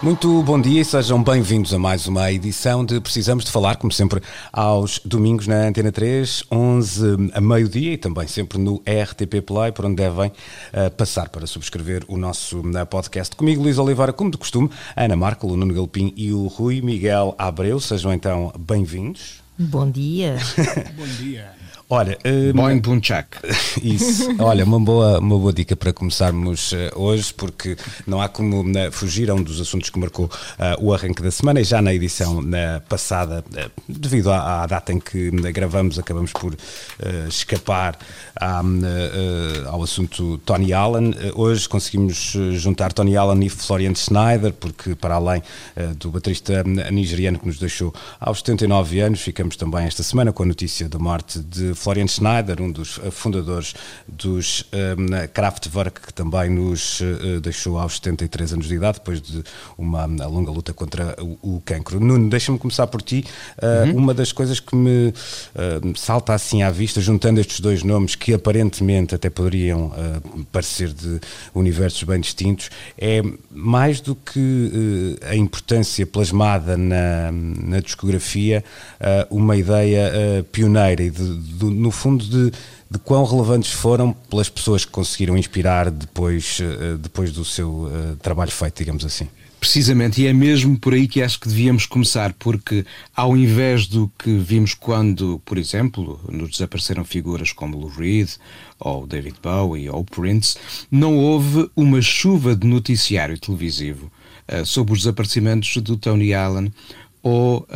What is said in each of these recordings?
Muito bom dia e sejam bem-vindos a mais uma edição de Precisamos de Falar, como sempre, aos domingos na Antena 3, 11 a meio-dia e também sempre no RTP Play, por onde devem uh, passar para subscrever o nosso uh, podcast. Comigo, Luís Oliveira, como de costume, a Ana Marco, o Nuno Galpim e o Rui Miguel Abreu. Sejam então bem-vindos. Bom dia. Bom dia. Olha, um, Boing Punchak. Isso. Olha, uma boa, uma boa dica para começarmos uh, hoje, porque não há como uh, fugir a um dos assuntos que marcou uh, o arranque da semana e já na edição na passada, devido à, à, data em que gravamos, acabamos por escapar à, ao assunto Tony Allen. hoje conseguimos juntar Tony Allen e Florian Schneider, porque para além do baterista nigeriano que nos deixou aos 79 anos, ficamos também esta semana com a notícia da morte de Florian Schneider, um dos eh, fundadores dos um, Kraftwerk, que também nos uh, deixou aos 73 anos de idade, depois de uma longa luta contra o, o cancro. Nuno, deixa-me começar por ti. Uh, uhum. Uma das coisas que me salta assim à vista, juntando estes dois nomes, que aparentemente até poderiam parecer de universos bem distintos, é mais do que a importância plasmada na, na discografia, uma ideia pioneira e de, de no fundo, de, de quão relevantes foram pelas pessoas que conseguiram inspirar depois, eh, depois do seu uh, trabalho feito, digamos assim. Precisamente, e é mesmo por aí que acho que devíamos começar, porque ao invés do que vimos quando, por exemplo, nos desapareceram figuras como Lou Reed, ou David Bowie, ou Prince, não houve uma chuva de noticiário televisivo uh, sobre os desaparecimentos do Tony Allen ou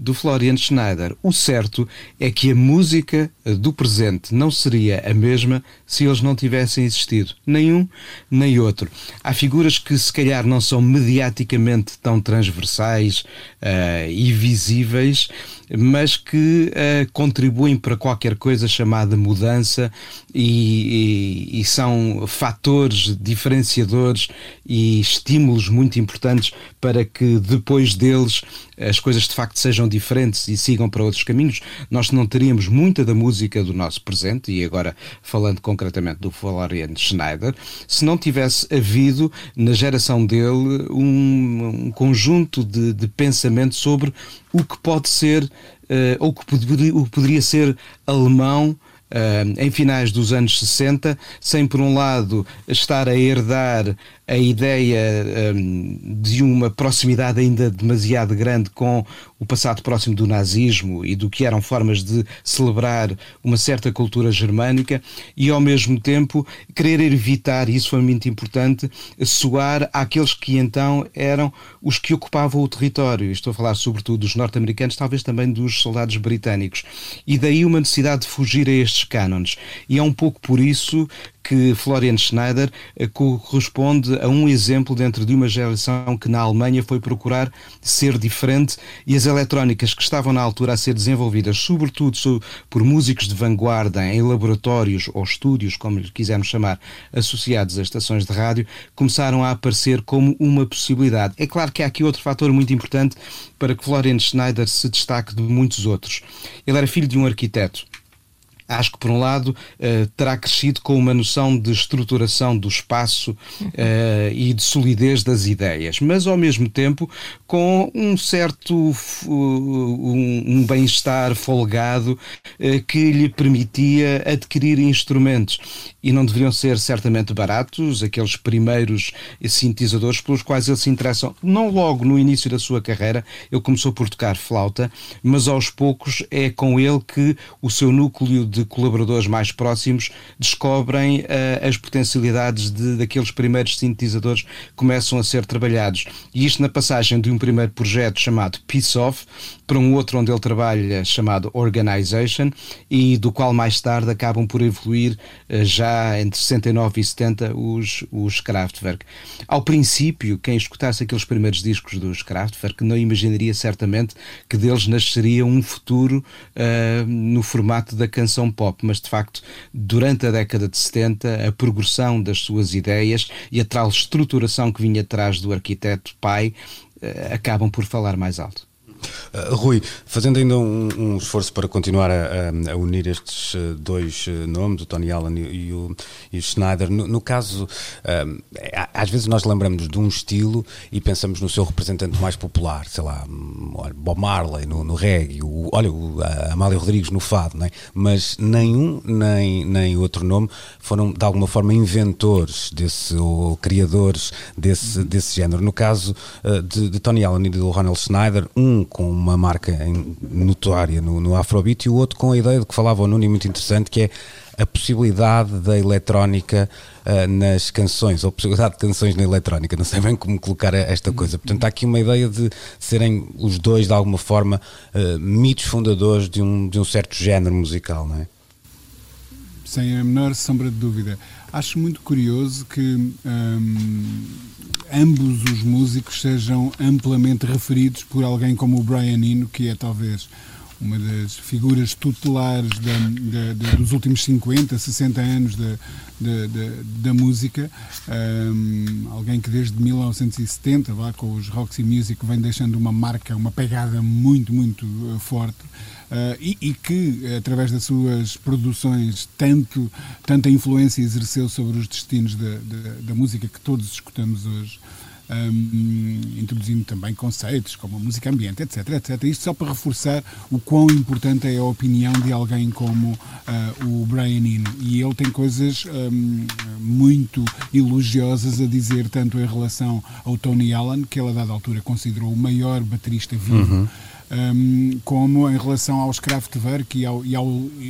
do Florian Schneider. O certo é que a música do presente não seria a mesma se eles não tivessem existido. Nenhum, nem outro. Há figuras que se calhar não são mediaticamente tão transversais uh, e visíveis, mas que uh, contribuem para qualquer coisa chamada mudança e, e, e são fatores diferenciadores e estímulos muito importantes para que depois deles as coisas de facto sejam diferentes e sigam para outros caminhos. Nós não teríamos muita da música do nosso presente, e agora falando concretamente do Florian Schneider, se não tivesse havido na geração dele um, um conjunto de, de pensamento sobre o que pode ser, uh, ou que poderia, o que poderia ser alemão Uh, em finais dos anos 60, sem por um lado estar a herdar a ideia um, de uma proximidade ainda demasiado grande com o passado próximo do nazismo e do que eram formas de celebrar uma certa cultura germânica e ao mesmo tempo querer evitar, e isso foi muito importante, soar àqueles que então eram os que ocupavam o território. Estou a falar sobretudo dos norte-americanos, talvez também dos soldados britânicos. E daí uma necessidade de fugir a estes cânones. E é um pouco por isso que Florian Schneider eh, corresponde a um exemplo dentro de uma geração que na Alemanha foi procurar ser diferente e as eletrónicas que estavam na altura a ser desenvolvidas, sobretudo por músicos de vanguarda em laboratórios ou estúdios, como lhe quisermos chamar, associados a estações de rádio, começaram a aparecer como uma possibilidade. É claro que há aqui outro fator muito importante para que Florian Schneider se destaque de muitos outros. Ele era filho de um arquiteto acho que, por um lado, uh, terá crescido com uma noção de estruturação do espaço uh, e de solidez das ideias, mas, ao mesmo tempo, com um certo um, um bem-estar folgado que lhe permitia adquirir instrumentos. E não deveriam ser certamente baratos, aqueles primeiros sintetizadores pelos quais ele se interessam. Não logo no início da sua carreira, ele começou por tocar flauta, mas aos poucos é com ele que o seu núcleo de de colaboradores mais próximos descobrem uh, as potencialidades de, daqueles primeiros sintetizadores que começam a ser trabalhados. E isto na passagem de um primeiro projeto chamado Peace Off para um outro onde ele trabalha chamado Organization e do qual mais tarde acabam por evoluir uh, já entre 69 e 70 os, os Kraftwerk. Ao princípio, quem escutasse aqueles primeiros discos dos Kraftwerk não imaginaria certamente que deles nasceria um futuro uh, no formato da canção pop, mas de facto, durante a década de 70, a progressão das suas ideias e a tal estruturação que vinha atrás do arquiteto pai uh, acabam por falar mais alto. Uh, Rui, fazendo ainda um, um esforço para continuar a, a, unir estes uh, dois uh, nomes, o Tony Allen e, o, e o, Schneider, no, no caso, às vezes nós lembramos de um estilo e pensamos no seu representante mais popular, sei lá, Bob Marley no, no reggae, o, olha, o Amália Rodrigues no fado, é? mas nenhum nem, nem outro nome foram de alguma forma inventores desse, ou criadores desse, desse género. No caso de, de Tony Allen e do Ronald Schneider, um com uma marca notória no, no Afrobeat e o outro com a ideia de que falava o Nuno muito interessante, que é a possibilidade da eletrónica uh, nas canções, ou a possibilidade de canções na eletrónica, não sei bem como colocar esta coisa. Portanto, há aqui uma ideia de serem os dois, de alguma forma, uh, mitos fundadores de um, de um certo género musical, não é? Sem a menor sombra de dúvida. Acho muito curioso que. Hum, ambos os músicos sejam amplamente referidos por alguém como o Brian Eno, que é talvez uma das figuras tutelares da, da, dos últimos 50, 60 anos da, da música. Um, alguém que desde 1970, lá com os Roxy Music, vem deixando uma marca, uma pegada muito, muito uh, forte. Uh, e, e, que, através das suas produções, tanto, tanta influência exerceu sobre os destinos da, da, da música que todos escutamos hoje um, introduzindo também conceitos como a música ambiente, etc, etc. Isto só para reforçar o quão importante é a opinião de alguém como uh, o Brian Eno. E ele tem coisas um, muito elogiosas a dizer, tanto em relação ao Tony Allen, que ele a dada altura considerou o maior baterista vivo. Uhum um, como em relação aos Kraftwerk e ao, e ao,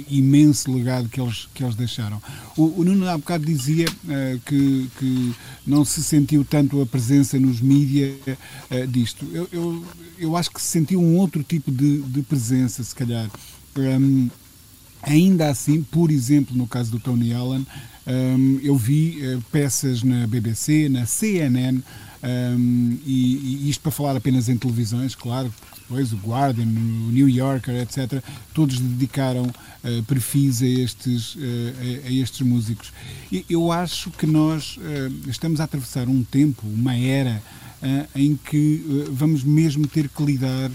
imenso legado que eles, que eles deixaram. O, o Nuno há bocado dizia uh, que, que não se sentiu tanto a presença nos mídias uh, disto. Eu, eu, eu, acho que se sentiu um outro tipo de, de presença, se calhar. Um, ainda assim, por exemplo, no caso do Tony Allen, um, eu vi uh, peças na BBC, na CNN, um, e, e, isto para falar apenas em televisões, claro, depois o Guardian, o New Yorker, etc., todos dedicaram uh, perfis a estes, uh, a, a, estes músicos. E eu acho que nós uh, estamos a atravessar um tempo, uma era, em que vamos mesmo ter que lidar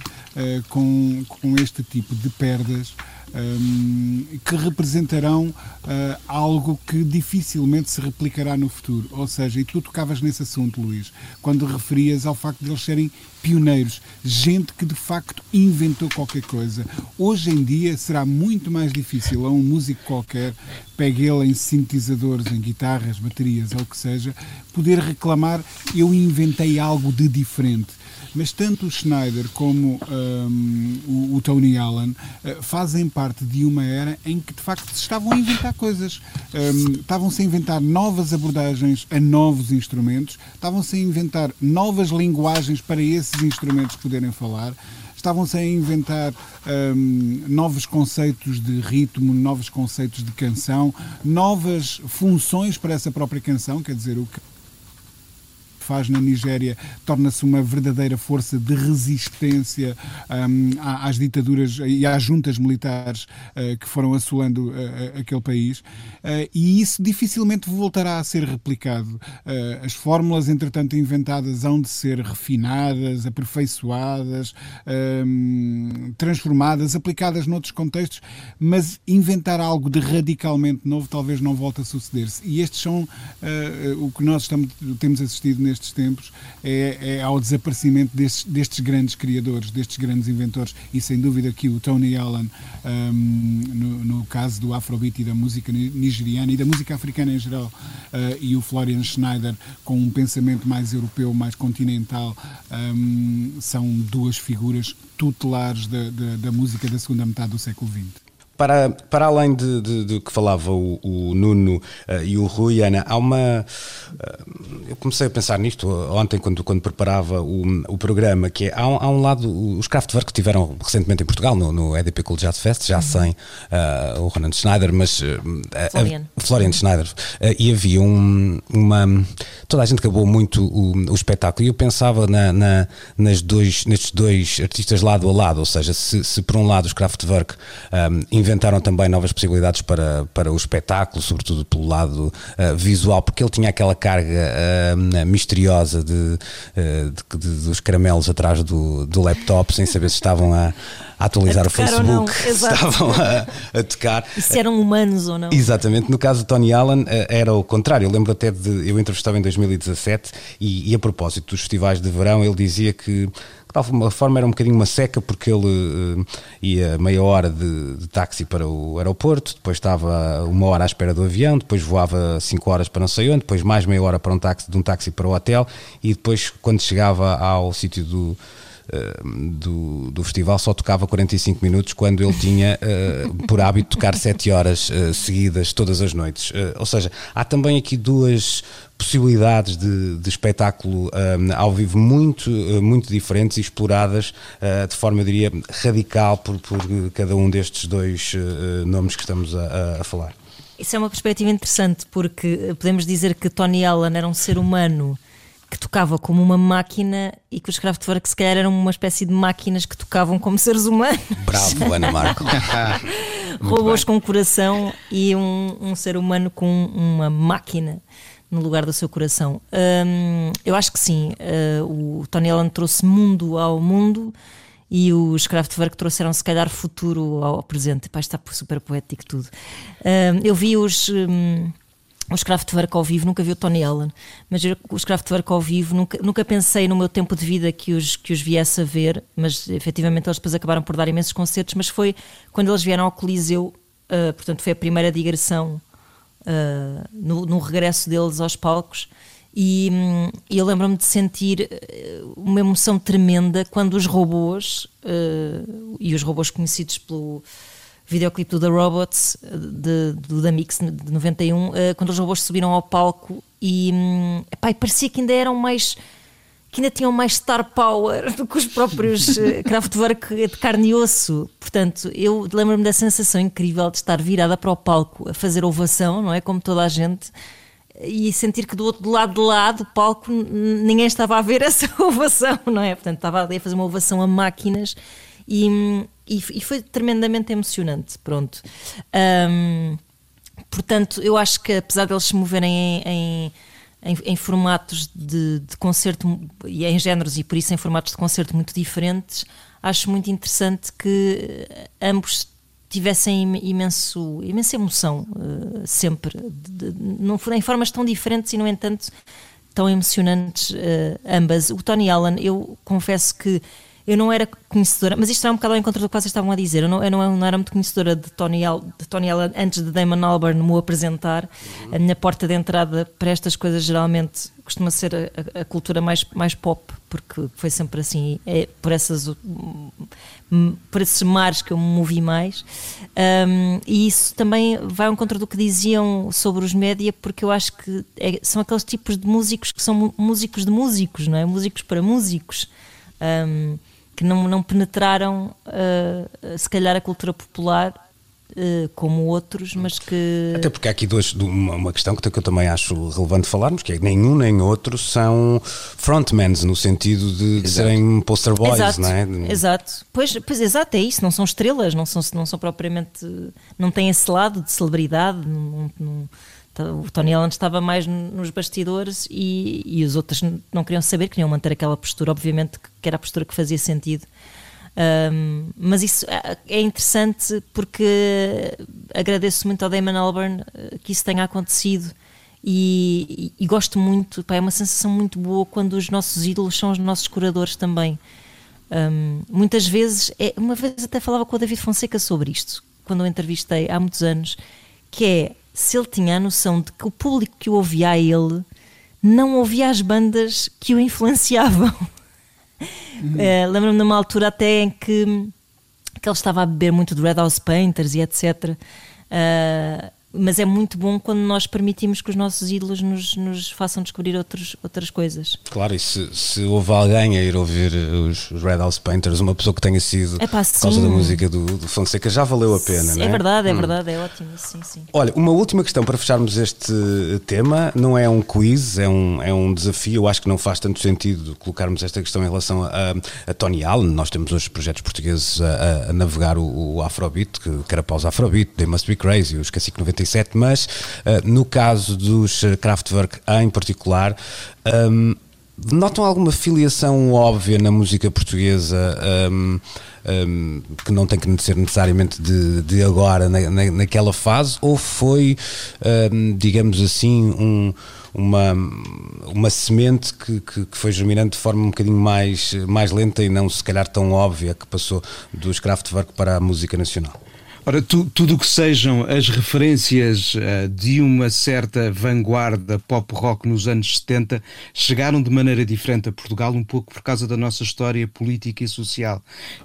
com, com este tipo de perdas um, que representarão uh, algo que dificilmente se replicará no futuro. Ou seja, e tu tocavas nesse assunto, Luís, quando referias ao facto de eles serem pioneiros, gente que de facto inventou qualquer coisa. Hoje em dia será muito mais difícil a um músico qualquer, pegue ele em sintetizadores, em guitarras, baterias ou o que seja, poder reclamar eu inventei algo de diferente mas tanto o Schneider como um, o, o, Tony Allen uh, fazem parte de uma era em que de facto se estavam a inventar coisas, um, estavam-se a inventar novas abordagens a novos instrumentos, estavam-se a inventar novas linguagens para esses instrumentos poderem falar. Estavam-se a inventar um, novos conceitos de ritmo, novos conceitos de canção, novas funções para essa própria canção, quer dizer, o que faz na Nigéria torna-se uma verdadeira força de resistência um, às ditaduras e às juntas militares uh, que foram assolando uh, aquele país. Uh, e isso dificilmente voltará a ser replicado. as fórmulas, entretanto, inventadas hão de ser refinadas, aperfeiçoadas, um, transformadas, aplicadas noutros contextos, mas inventar algo de radicalmente novo talvez não volte a suceder-se. E estes são o que nós estamos, temos assistido neste nestes tempos é, é ao desaparecimento destes, destes, grandes criadores, destes grandes inventores e sem dúvida que o Tony Allen um, no, no, caso do Afrobeat e da música nigeriana e da música africana em geral uh, e o Florian Schneider com um pensamento mais europeu, mais continental um, são duas figuras tutelares da, da, da música da segunda metade do século XX. Para, para além de, de, de que falava o, o Nuno uh, e o Rui, Ana, há uma. Uh, eu comecei a pensar nisto ontem, quando, quando preparava o, o programa, que é, há, um, há um lado, os Kraftwerk que tiveram recentemente em Portugal, no, no EDP Cool Jazz Fest, já uhum. sem uh, o Ronan Schneider, mas. Florian. Florian Schneider. e havia um, uma. Toda a gente acabou muito o, o espetáculo e eu pensava na, na, nas dois, nestes dois artistas lado a lado, ou seja, se, se por um lado os Kraftwerk um, inventaram também novas possibilidades para, para o espetáculo, sobretudo pelo lado uh, visual, porque ele tinha aquela carga uh, misteriosa de, uh, de, de, dos caramelos atrás do, do laptop, sem saber se estavam a, a atualizar a o Facebook, se estavam a, a, tocar. E se eram humanos ou não. Exatamente, no caso de Tony Allen era o contrário. Eu lembro até de. Eu entrevistava em 2017 e, e a propósito dos festivais de verão, ele dizia que de alguma forma era um bocadinho uma seca porque ele uh, ia meia hora de, de, táxi para o aeroporto, depois estava uma hora à espera do avião, depois voava cinco horas para não sei onde, depois mais meia hora para um táxi, de um táxi para o hotel e depois quando chegava ao sítio do do, do festival só tocava 45 minutos quando ele tinha uh, por hábito tocar 7 horas uh, seguidas todas as noites. Uh, ou seja, há também aqui duas possibilidades de, de espetáculo ao vivo muito, muito diferentes e exploradas de forma, eu diria, radical por, por cada um destes dois nomes que estamos a, a falar. Isso é uma perspectiva interessante porque podemos dizer que Tony Allen era um ser humano que tocava como uma máquina e que os Kraftwerk se calhar eram uma espécie de máquinas que tocavam como seres humanos. Bravo, Ana Marco. Robôs com coração e um, um, ser humano com uma máquina no lugar do seu coração. Um, eu acho que sim. Uh, o Tony Allen trouxe mundo ao mundo e os Kraftwerk trouxeram se calhar futuro ao presente. Pá, está super poético tudo. Um, eu vi os. Um, os Kraftwerk ao vivo, nunca vi o Tony Allen, mas os Kraftwerk ao vivo, nunca, nunca pensei no meu tempo de vida que os, que os viesse a ver, mas efetivamente eles depois acabaram por dar imensos concertos, mas foi quando eles vieram ao Coliseu, uh, portanto foi a primeira digressão uh, no, no, regresso deles aos palcos, e um, eu lembro-me de sentir ah, uma emoção tremenda quando os robôs, uh, e os robôs conhecidos pelo videoclipe do The Robots, de, do da Mix de 91, uh, eh, quando os robôs subiram ao palco e, um, epá, e parecia que ainda eram mais que ainda tinham mais star power do que os próprios uh, Kraftwerk de carne e osso. Portanto, eu lembro-me da sensação incrível de estar virada para o palco a fazer ovação, não é? Como toda a gente, e sentir que do outro lado de lá do palco ninguém estava a ver essa ovação, não é? Portanto, estava ali a fazer uma ovação a máquinas e, hum, e, e foi tremendamente emocionante. Pronto. Um, portanto, eu acho que apesar de eles se moverem em, em, em, em formatos de, de, concerto e em géneros e por isso em formatos de concerto muito diferentes, acho muito interessante que ambos tivessem imenso, imensa emoção uh, sempre, de, de, em formas tão diferentes e no entanto tão emocionantes uh, ambas. O Tony Allen, eu confesso que eu não era conhecedora, mas isto era um bocado ao encontro do que vocês estavam a dizer. Eu não, eu não, era muito conhecedora de Tony, Al, de Tony Allen antes de Damon Albarn me apresentar. Uhum. A minha porta de entrada para estas coisas geralmente costuma ser a, a, cultura mais, mais pop, porque foi sempre assim, é por, essas, por esses mares que eu me movi mais. Um, e isso também vai ao encontro do que diziam sobre os média, porque eu acho que é, são aqueles tipos de músicos que são músicos de músicos, não é? Músicos para músicos. Um, que não, não penetraram, uh, se calhar, a cultura popular uh, como outros, mas que. Até porque há aqui dois, uma, uma questão que, que eu também acho relevante falarmos, que é que nenhum nem outro são frontmans, no sentido de, de serem poster boys, exato, não é? Exato, pois, pois exato, é isso, não são estrelas, não são, não são propriamente. não têm esse lado de celebridade, não, não o Tony Allen estava mais nos bastidores e, e os outros não queriam saber, queriam manter aquela postura, obviamente que era a postura que fazia sentido. Um, mas isso é, é interessante porque agradeço muito ao Damon Albarn eh, que isso tenha acontecido e, e, e gosto muito, pá, é uma sensação muito boa quando os nossos ídolos são os nossos curadores também. Um, muitas vezes, é, uma vez até falava com o David Fonseca sobre isto, quando o entrevistei há muitos anos, que é se ele tinha a noção de que o público que o ouvia a ele não ouvia as bandas que o influenciavam. Uhum. Uh, Lembro-me de uma altura até em que que ele estava a beber muito de Red House Painters e etc. Uh, mas é muito bom quando nós permitimos que os nossos ídolos nos, nos façam descobrir outros, outras coisas. Claro, e se, se houve alguém a ir ouvir os, Red House Painters, uma pessoa que tenha sido por causa da música do, do Fonseca, já valeu a pena, é não é? verdade, é verdade, é ótimo, sim, sim. Olha, uma última questão para fecharmos este tema, não é um quiz, é um, é um desafio. Eu acho que não faz tanto sentido colocarmos esta questão em relação a, a Tony Allen. Nós temos hoje projetos portugueses a, a- a navegar o, o Afrobeat, que Carapaus Afrobeat, They Must Be Crazy, os Cacique 97, mas ah, no caso dos eh, Kraftwerk em particular, ahm, notam alguma filiação óbvia na música portuguesa? ahm, um, que não tem que ser necessariamente de, de agora, na, na- naquela fase, ou foi, um, digamos assim, um- uma, uma semente que, que, que foi germinando de forma um bocadinho mais, mais lenta e não se calhar tão óbvia que passou dos Kraftwerk para a música nacional? Ora, tu- tudo o que sejam as referências eh, de uma certa vanguarda pop rock nos anos 70 chegaram de maneira diferente a Portugal, um pouco por causa da nossa história política e social.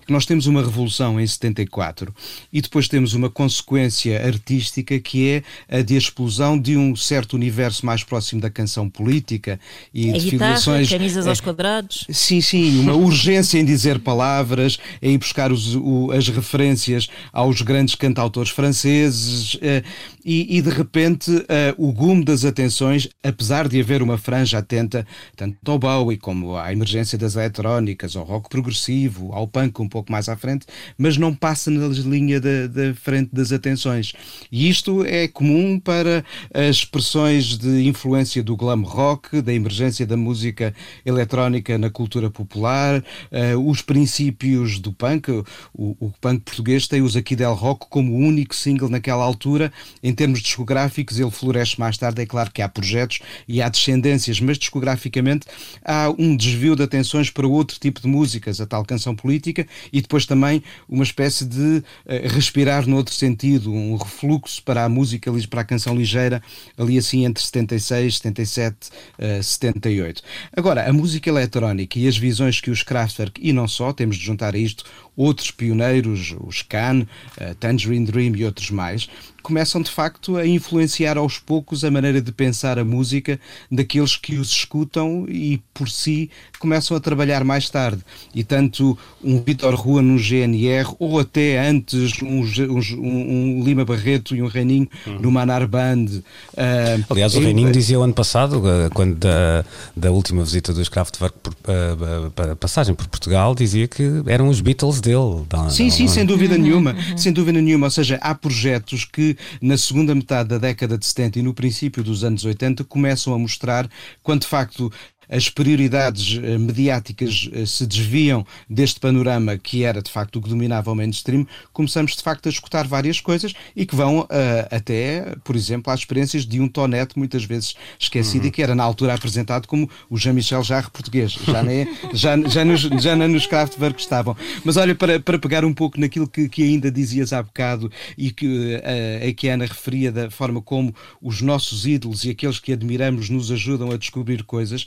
Nós temos uma revolução em 74 e depois temos uma consequência artística que é a de explosão de um certo universo mais próximo da canção política e A de guitarra, figurações. camisas aos quadrados. Sim, sim, uma urgência em dizer palavras, em buscar os- o- as referências aos grandes cantautores franceses eh, e, e, de repente eh, o gume das atenções, apesar de haver uma franja atenta tanto ao Bowie como à emergência das eletrónicas, ao rock progressivo, ao punk um pouco mais à frente, mas não passa na linha da, da frente das atenções. E isto é comum para as expressões de influência do glam rock, da emergência da música eletrónica na cultura popular, eh, os princípios do punk. O, o punk português tem os Aqui Del Rock como o único single naquela altura. Em termos discográficos, ele floresce mais tarde. É claro que há projetos e há descendências, mas discograficamente há um desvio de atenções para outro tipo de músicas, a tal canção política, e depois também uma espécie de eh, respirar noutro sentido, um refluxo para a música, para a canção ligeira, ali assim entre 76, 77, eh, 78. Agora, a música eletrónica e as visões que os Kraftwerk, e não só, temos de juntar a isto outros pioneiros, os Can, eh, Tangerine Dream e outros mais, começam de facto a influenciar aos poucos a maneira de pensar a música daqueles que os escutam e por si começam a trabalhar mais tarde. E tanto um Vitor Rua no GNR ou até antes um, um um- Lima Barreto e um Reininho no Manar Band. eh, Aliás, o Reininho dizia o ano passado, eh, quando da, da última visita dos Kraftwerk por, eh, para passagem por Portugal, dizia que eram os Beatles dele. Da- Sim, da- sim, sem dúvida nenhuma. Sem dúvida nenhuma. Ou seja, há projetos que na segunda metade da década de 70 e no princípio dos anos 80 começam a mostrar quando de facto as prioridades eh, mediáticas eh, se desviam deste panorama que era de facto o que dominava o mainstream, começamos de facto a escutar várias coisas e que vão eh, até, por exemplo, às experiências de um Tonete muitas vezes esquecido e que era na altura apresentado como o Jean-Michel Jarre português. Já, nem, já, já, nos, já nem nos Kraftwerk estavam. Mas olha, para, para pegar um pouco naquilo que, que ainda dizias há bocado e que eh, a que a Ana referia da forma como os nossos ídolos e aqueles que admiramos nos ajudam a descobrir coisas,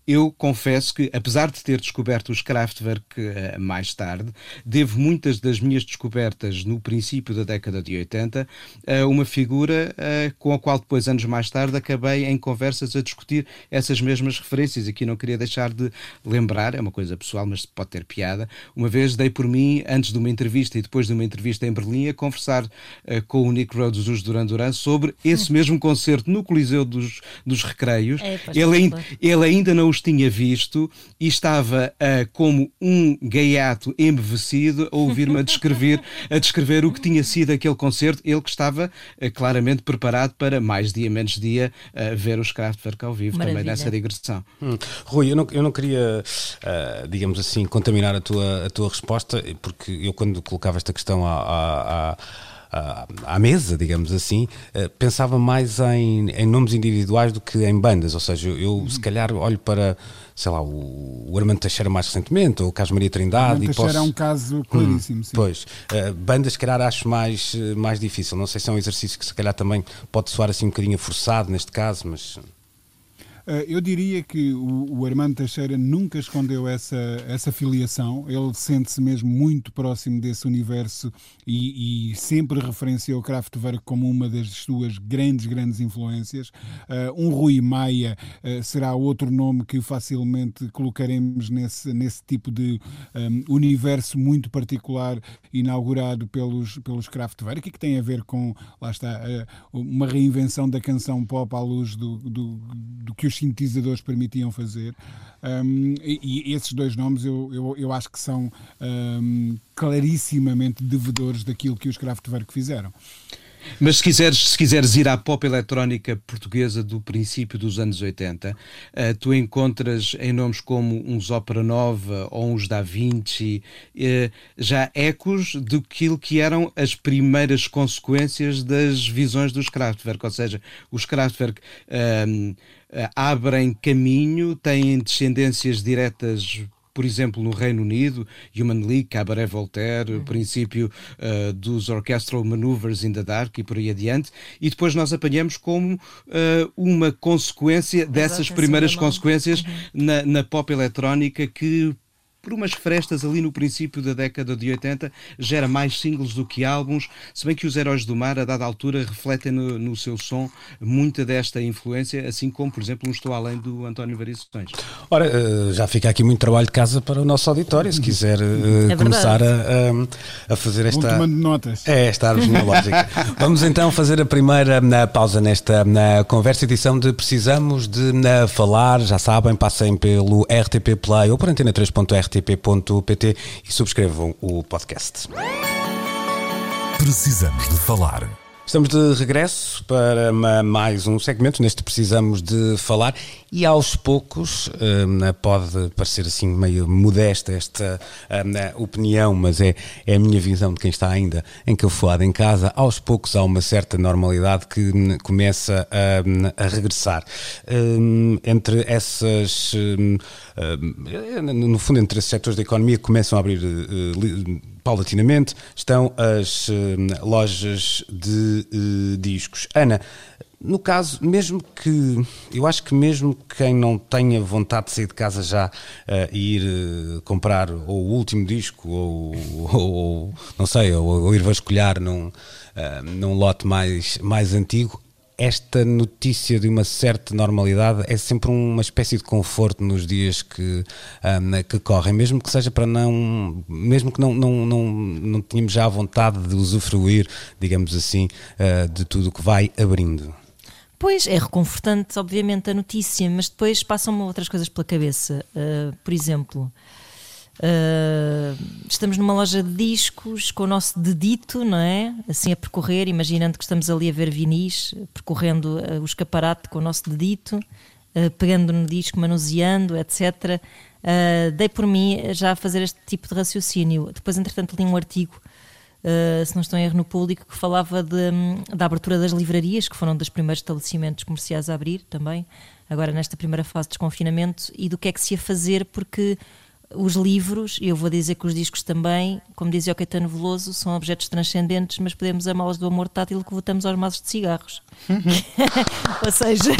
eu confesso que, apesar de ter descoberto os Kraftwerk eh, mais tarde, devo muitas das minhas descobertas no princípio da década de 80 a uma figura eh, com a qual depois, anos mais tarde, acabei em conversas a discutir essas mesmas referências. Aqui não queria deixar de lembrar, é uma coisa pessoal, mas pode ter piada. Uma vez dei por mim, antes de uma entrevista e depois de uma entrevista em Berlim, a conversar eh, com o Nick Rhodes dos Duran Duran sobre esse mesmo concerto no Coliseu dos, dos Recreios. É, ele, ainda, ele ainda não os tinha visto e estava ah, como um gaiato embevecido a ouvir-me a descrever, a descrever o que tinha sido aquele concerto. Ele que estava ah, claramente preparado para mais dia, menos dia, ah, ver os Kraftwerk ao vivo também Maravilha. nessa digressão. Hum. Rui, eu não, eu não queria, digamos assim, contaminar a tua, a tua resposta, porque eu, quando colocava esta questão à, à, à- à- à mesa, digamos assim, ah, pensava mais em, em nomes individuais do que em bandas. Ou seja, eu, se calhar olho para, sei lá, o, o Armando Teixeira mais recentemente, ou o Carlos Maria Trindade. Armando Teixeira posso... é um caso claríssimo, sim. Pois, uh, bandas, se calhar, acho mais, uh, mais difícil. Não sei se é um exercício que, se calhar, também pode soar assim um bocadinho forçado neste caso, mas. Uh, eu diria que o, Armando Teixeira nunca escondeu essa, essa filiação, ele sente-se mesmo muito próximo desse universo e, e, sempre referenciou Kraftwerk como uma das suas grandes, grandes influências. Uh, um Rui Maia uh, será outro nome que facilmente colocaremos nesse, nesse tipo de um, universo muito particular inaugurado pelos, pelos Kraftwerk e que tem a ver com, lá está, uma reinvenção da canção pop à luz do, do, do que os sintetizadores permitiam fazer. Um, e, e, esses dois nomes eu, eu, eu acho que são um, clarissimamente devedores daquilo que os Kraftwerk fizeram. Mas se quiseres, se quiseres ir à pop eletrónica portuguesa do princípio dos anos 80, uh, eh, tu encontras em nomes como uns Opera Nova ou uns Da Vinci uh, já ecos do que eram as primeiras consequências das visões dos Kraftwerk, ou seja, os Kraftwerk uh, abrem caminho, têm descendências diretas por exemplo, no Reino Unido, Human League, Cabaret Voltaire, uhum. o princípio uh, dos Orchestral Maneuvers in the Dark e por aí adiante, e depois nós apanhamos como uh, uma consequência dessas primeiras consequências uhum. na, na pop eletrónica que por umas frestas ali no princípio da década de 80, gera mais singles do que álbuns, se bem que os Heróis do Mar, a dada altura, refletem no, no seu som muita desta influência, assim como, por exemplo, um Estou Além do António Variações. Ora, eh, já fica aqui muito trabalho de casa para o nosso auditório, se quiser eh, é começar a, a, fazer esta... Um notas. É, esta árvore genealógica. Vamos então fazer a primeira na pausa nesta na conversa, edição de Precisamos de na falar, já sabem, passem pelo RTP Play ou por antena3.rt rtp.pt e subscrevam o podcast. Precisamos de falar. Estamos de regresso para mais um segmento. Neste precisamos de falar e aos poucos, hum, pode parecer assim meio modesta esta hum, opinião, mas é, é a minha visão de quem está ainda encalfoado em casa. Aos poucos há uma certa normalidade que hum, começa a, a regressar. Entre essas, no fundo, entre esses setores da economia começam a abrir eh, paulatinamente, estão as lojas de eh, discos. Ana, no caso, mesmo que eu acho que mesmo quem não tenha vontade de sair de casa já uh, e ir uh, comprar ou o último disco ou, ou, ou não sei, ou, ou, ir vasculhar num, uh, num lote mais, mais antigo, esta notícia de uma certa normalidade é sempre uma espécie de conforto nos dias que, um, que correm, mesmo que seja para não, mesmo que não, não, não, não tenhamos já a vontade de usufruir, digamos assim, uh, de tudo o que vai abrindo. Pois, é reconfortante, obviamente, a notícia, mas depois passam-me outras coisas pela cabeça. Uh, por exemplo, uh, estamos numa loja de discos com o nosso dedito, não é? Assim a percorrer, imaginando que estamos ali a ver vinis, percorrendo uh, o escaparate com o nosso dedito, pegando no disco, manuseando, etc. dei por mim já a fazer este tipo de raciocínio. Depois, entretanto, li um artigo uh, se não estou em erro, no público, que falava de, hum, da abertura das livrarias, que foram dos primeiros estabelecimentos comerciais a abrir também, agora nesta primeira fase de desconfinamento, e do que é que se ia fazer, porque os livros, e eu vou dizer que os discos também, como dizia o Caetano Veloso, são objetos transcendentes, mas podemos amá-los do amor tátil que votamos aos maços de cigarros. Uhum. Ou seja,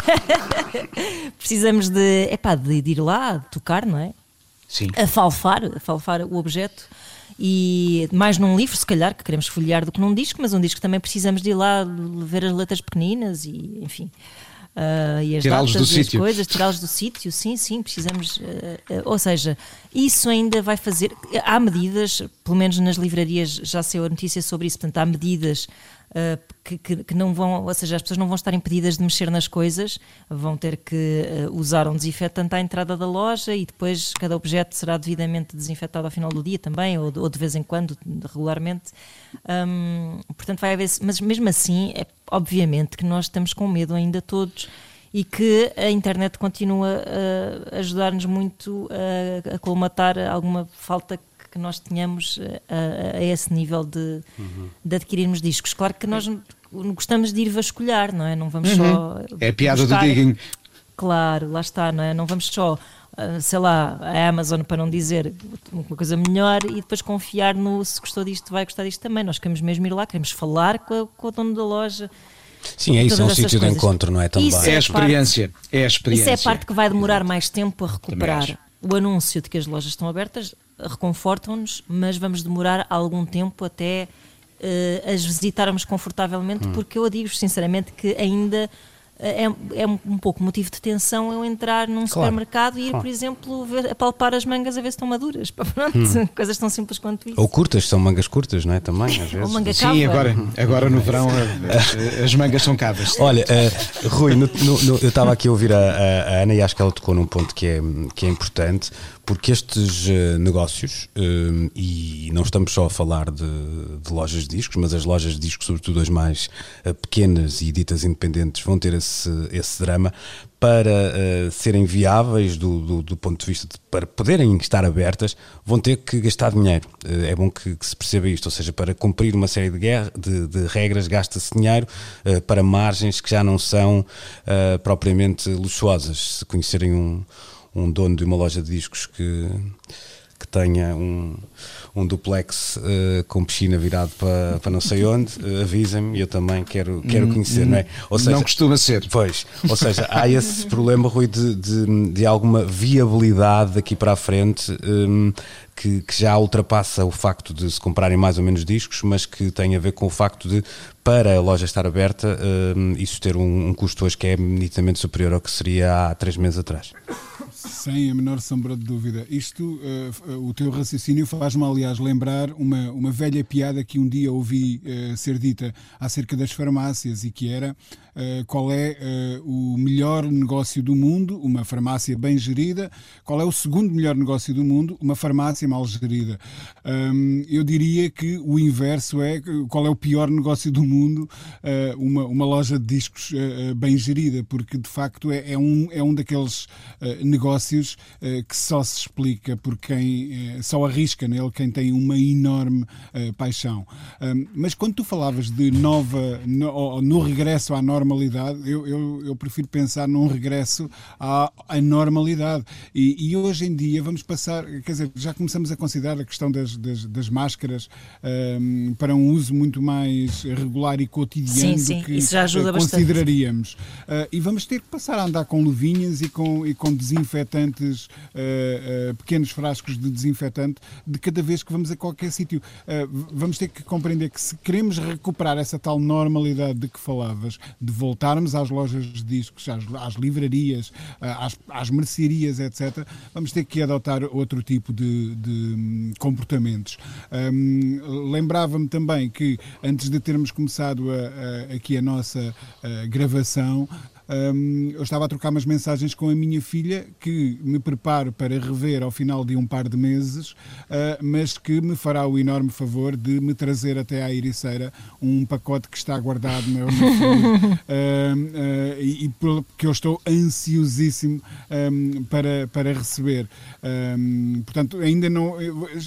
precisamos de, epá, de, de ir lá, de tocar, não é? Sim. A falfar, a falfar o objeto e mais num livro, se calhar, que queremos folhear do que num disco, mas um disco também precisamos de ir lá ver as letras pequeninas e, enfim. Uh, e as datas do e as coisas, tirá-los do sítio, sim, sim, precisamos. Uh, uh, ou seja, isso ainda vai fazer. Há medidas, pelo menos nas livrarias já saiu a notícia sobre isso, portanto, há medidas que, que, que, não vão, ou seja, as pessoas não vão estar impedidas de mexer nas coisas, vão ter que uh, usar um desinfetante à entrada da loja e depois cada objeto será devidamente desinfetado ao final do dia também, ou, ou de vez em quando, regularmente. Um, portanto, vai haver. Mas mesmo assim, é obviamente que nós estamos com medo ainda todos e que a internet continua a ajudar-nos muito a, a colmatar alguma falta que nós tenhamos eh, a, a esse nível de, uhum. de, adquirirmos discos. Claro que nós gostamos de ir vasculhar, não é? Não vamos uhum. só. É a piada buscar. do digging. Claro, lá está, não é? Não vamos só, eh, sei lá, a Amazon para não dizer uma coisa melhor e depois confiar no se gostou disto, vai gostar disto também. Nós queremos mesmo ir lá, queremos falar com, a, com o dono da loja Sim, é isso, é um sítio de coisas. encontro, não é? Também. Isso É a experiência. É a Isso experiência. é a parte que vai demorar mais tempo a recuperar. O anúncio de que as lojas estão abertas reconfortam-nos, mas vamos demorar algum tempo até eh, as visitarmos confortavelmente, Hum. porque eu digo sinceramente que ainda é, é um pouco motivo de tensão eu entrar num supermercado e ir, por exemplo, ver, apalpar as mangas a ver se estão maduras. Pronto, coisas tão simples quanto isso. Ou curtas, são mangas curtas, não é? Também, às vezes. Ou manga Sim, cava. agora, agora no verão as, as mangas são cavas. Olha, eh, Rui, no- no- no- eu estava aqui a ouvir a, a- a Ana e acho que ela tocou num ponto que é, que é importante, porque estes eh, negócios, eh, e não estamos só a falar de, de lojas de discos, mas as lojas de discos, sobretudo as mais pequenas e ditas independentes, vão ter esse, esse drama para eh, serem viáveis do, do- do ponto de vista de, para poderem estar abertas, vão ter que gastar dinheiro. Eh, é bom que, que se perceba isto, ou seja, para cumprir uma série de, guerra- de- de regras gasta-se dinheiro eh, para margens que já não são propriamente luxuosas. Se conhecerem um, um dono de uma loja de discos que, que tenha um, um duplex eh, com piscina virado para, para não sei onde, eh, avisem-me, eu também quero, quero conhecer, não é? Ou não costuma ser. Pois, ou seja, há esse problema, Rui, de, de, de alguma viabilidade daqui para a frente hum, que, que já ultrapassa o facto de se comprarem mais ou menos discos, mas que tem a ver com o facto de, para a loja estar aberta, hum, isso ter um, um custo hoje que é nitidamente superior ao que seria há três meses atrás. Sem a menor sombra de dúvida. Isto, f- eh, o teu raciocínio faz-me, aliás, lembrar uma, uma velha piada que um dia ouvi eh, ser dita acerca das farmácias e que era qual é eh, o melhor negócio do mundo, uma farmácia bem gerida, qual é o segundo melhor negócio do mundo, uma farmácia mal gerida. Eu diria que o inverso é que- qual é o pior negócio do mundo, eh, uma, uma loja de discos eh, eh, bem gerida, porque de facto é, é um, é um daqueles eh, negócios eh, que só se explica por quem eh, só arrisca nele quem tem uma enorme eh, paixão. Mas quando tu falavas de nova, no, no regresso à normalidade, eu, eu, eu prefiro pensar num regresso à, à normalidade. E, e hoje em dia vamos passar, quer dizer, já começamos a considerar a questão das, das, das máscaras hum, para um uso muito mais regular e cotidiano Sim, sim, do que isso já ajuda bastante. consideraríamos. Ah, e vamos ter que passar a andar com luvinhas e com, e com desinfetantes, ah, ah, pequenos frascos de desinfetante, de cada vez que vamos a qualquer sítio. Vamos ter que compreender que se queremos recuperar essa tal normalidade de que falavas, de voltarmos às lojas de discos, às, às livrarias, ah, às, às mercearias, etc., vamos ter que adotar outro tipo de, de, hum, comportamentos. Hum, Lembrava-me também que antes de termos começado a- a- aqui a nossa ah, gravação, hum, eu estava a trocar umas mensagens com a minha filha que me preparo para rever ao final de um par de meses, ah, mas que me fará o enorme favor de me trazer até à Ericeira um pacote que está guardado no meu frigo, ah, ah, e, e pelo- que eu estou ansiosíssimo hum, para, para receber. Hum, portanto, ainda não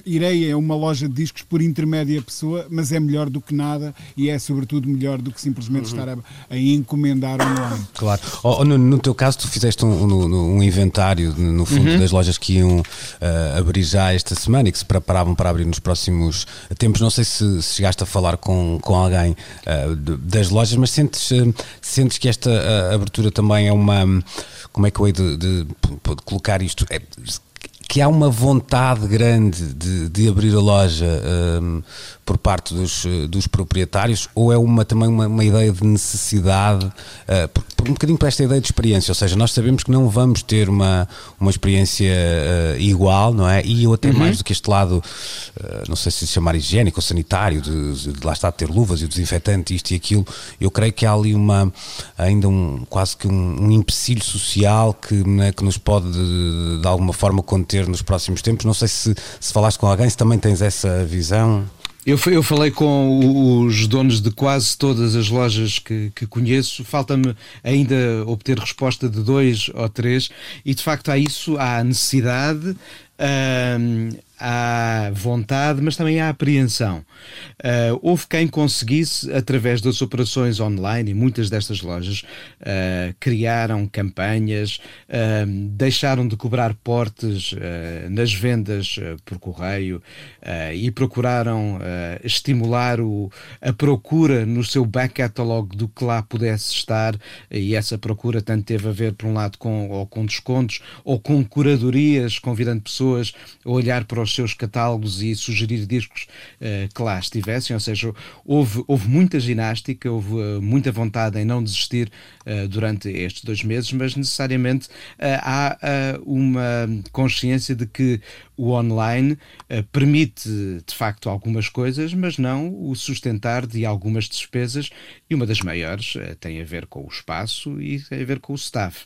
irei a uma loja de discos por intermédia pessoa, mas é melhor do que nada e é sobretudo melhor do que simplesmente estar a, a encomendar online. Claro. Oh, oh, no, no teu caso, tu fizeste um, um- um inventário, no fundo, das lojas que iam ah, abrir já esta semana e que se preparavam para abrir nos próximos tempos. Não sei se, se chegaste a falar com, com alguém de- das lojas, mas sentes, ah, sentes que esta abertura também é uma. Como é que eu hei de, de- de colocar isto? É- que há uma vontade grande de, de abrir a loja hum, por parte dos, dos proprietários ou é uma, também uma, uma ideia de necessidade, eh, por, por um bocadinho para esta ideia de experiência, ou seja, nós sabemos que não vamos ter uma, uma experiência eh, igual, não é? E eu até mais do que este lado, eh, não sei se chamar higiênico ou sanitário, de, de lá está de ter luvas e o desinfetante, isto e aquilo, eu creio que há ali uma, ainda um, quase que um, um empecilho social que, né, que nos pode de, de alguma forma conter nos próximos tempos. Não sei se, se falaste com alguém, se também tens essa visão. Eu, eu falei com os donos de quase todas as lojas que, que conheço, falta-me ainda obter resposta de dois ou três, e de facto há isso, há a necessidade, ahm, há vontade, mas também há apreensão. Uh, houve quem conseguisse, através das operações online, e muitas destas lojas uh, criaram campanhas, uh, deixaram de cobrar portes nas vendas por correio e procuraram estimular o, a procura no seu back catalog do que lá pudesse estar, e essa procura tanto teve a ver, por um lado, com, ou com descontos ou com curadorias, convidando pessoas a olhar para os seus catálogos e sugerir discos que lá estivessem, ou seja, houve, houve muita ginástica, houve uh, muita vontade em não desistir uh, durante estes dois meses, mas necessariamente uh, há uma consciência de que o online permite de facto algumas coisas, mas não o sustentar de algumas despesas, e uma das maiores tem a ver com o espaço e tem a ver com o staff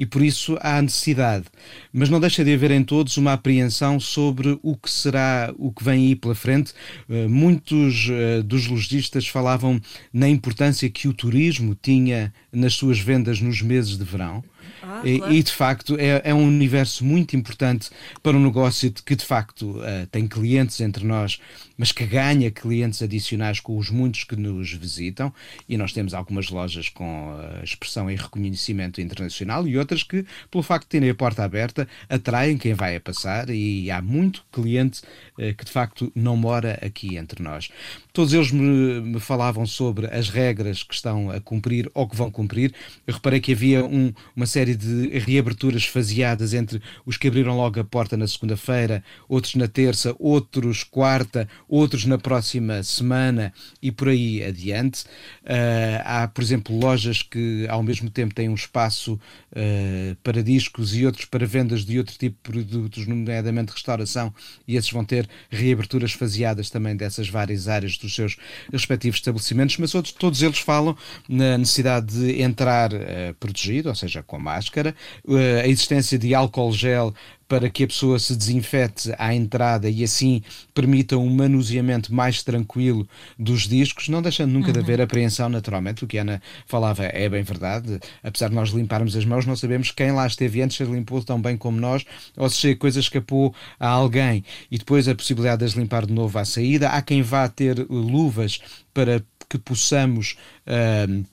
e por isso há necessidade. Mas não deixa de haver em todos uma apreensão sobre o que será, o que vem aí pela frente. Eh, muitos eh, dos lojistas falavam na importância que o turismo tinha nas suas vendas nos meses de verão. Ah, claro. e, de facto é, é, um universo muito importante para um negócio que de facto uh, tem clientes entre nós, mas que ganha clientes adicionais com os muitos que nos visitam. E nós temos algumas lojas com uh, expressão e reconhecimento internacional e outras que, pelo facto de terem a porta aberta, atraem quem vai a passar. E há muito cliente uh, que de facto não mora aqui entre nós. Todos eles me, me, falavam sobre as regras que estão a cumprir ou que vão cumprir. Eu reparei que havia um, uma série de reaberturas faseadas entre os que abriram logo a porta na segunda-feira, outros na terça, outros quarta, outros na próxima semana e por aí adiante. Uh, há, por exemplo, lojas que ao mesmo tempo têm um espaço uh, para discos e outros para vendas de outro tipo de produtos, nomeadamente restauração, e esses vão ter reaberturas faseadas também dessas várias áreas dos seus respectivos estabelecimentos, mas outros, todos eles falam na necessidade de entrar uh, protegido, ou seja, com máscara, uh, a existência de álcool gel para que a pessoa se desinfete à entrada e assim permita um manuseamento mais tranquilo dos discos, não deixando nunca uhum. de haver apreensão, naturalmente. O que a Ana falava é bem verdade. Apesar de nós limparmos as mãos, não sabemos quem lá esteve antes se limpou tão bem como nós ou se a coisa escapou a alguém. E depois a possibilidade de as limpar de novo à saída. Há quem vá ter luvas para que possamos. Uh,